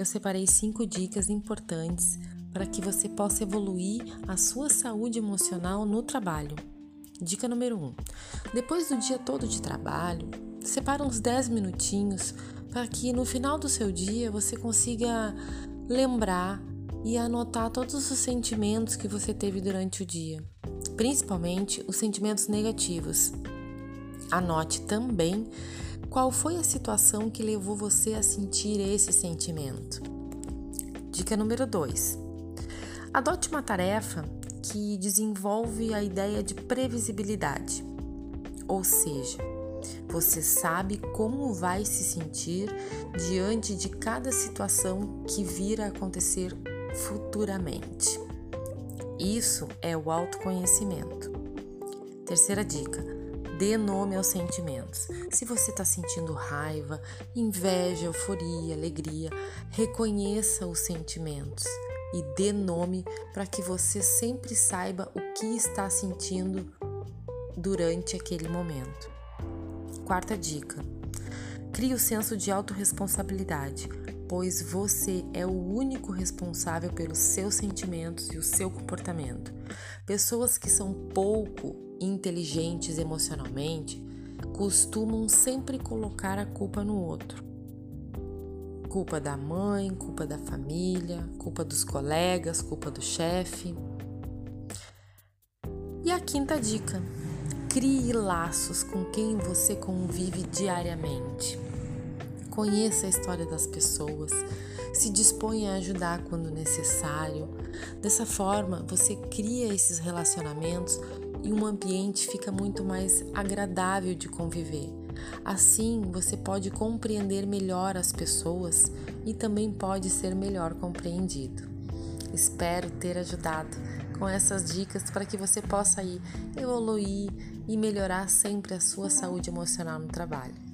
eu separei cinco dicas importantes para que você possa evoluir a sua saúde emocional no trabalho. Dica número 1. Um, depois do dia todo de trabalho, separa uns 10 minutinhos para que no final do seu dia você consiga lembrar e anotar todos os sentimentos que você teve durante o dia, principalmente os sentimentos negativos. Anote também qual foi a situação que levou você a sentir esse sentimento. Dica número 2. Adote uma tarefa que desenvolve a ideia de previsibilidade, ou seja, você sabe como vai se sentir diante de cada situação que vir a acontecer futuramente. Isso é o autoconhecimento. Terceira dica: dê nome aos sentimentos. Se você está sentindo raiva, inveja, euforia, alegria, reconheça os sentimentos e dê nome para que você sempre saiba o que está sentindo durante aquele momento. Quarta dica: crie o senso de autorresponsabilidade, pois você é o único responsável pelos seus sentimentos e o seu comportamento. Pessoas que são pouco inteligentes emocionalmente costumam sempre colocar a culpa no outro. Culpa da mãe, culpa da família, culpa dos colegas, culpa do chefe. E a quinta dica: Crie laços com quem você convive diariamente. Conheça a história das pessoas, se disponha a ajudar quando necessário. Dessa forma, você cria esses relacionamentos e um ambiente fica muito mais agradável de conviver. Assim, você pode compreender melhor as pessoas e também pode ser melhor compreendido. Espero ter ajudado com essas dicas para que você possa ir evoluir e melhorar sempre a sua saúde emocional no trabalho.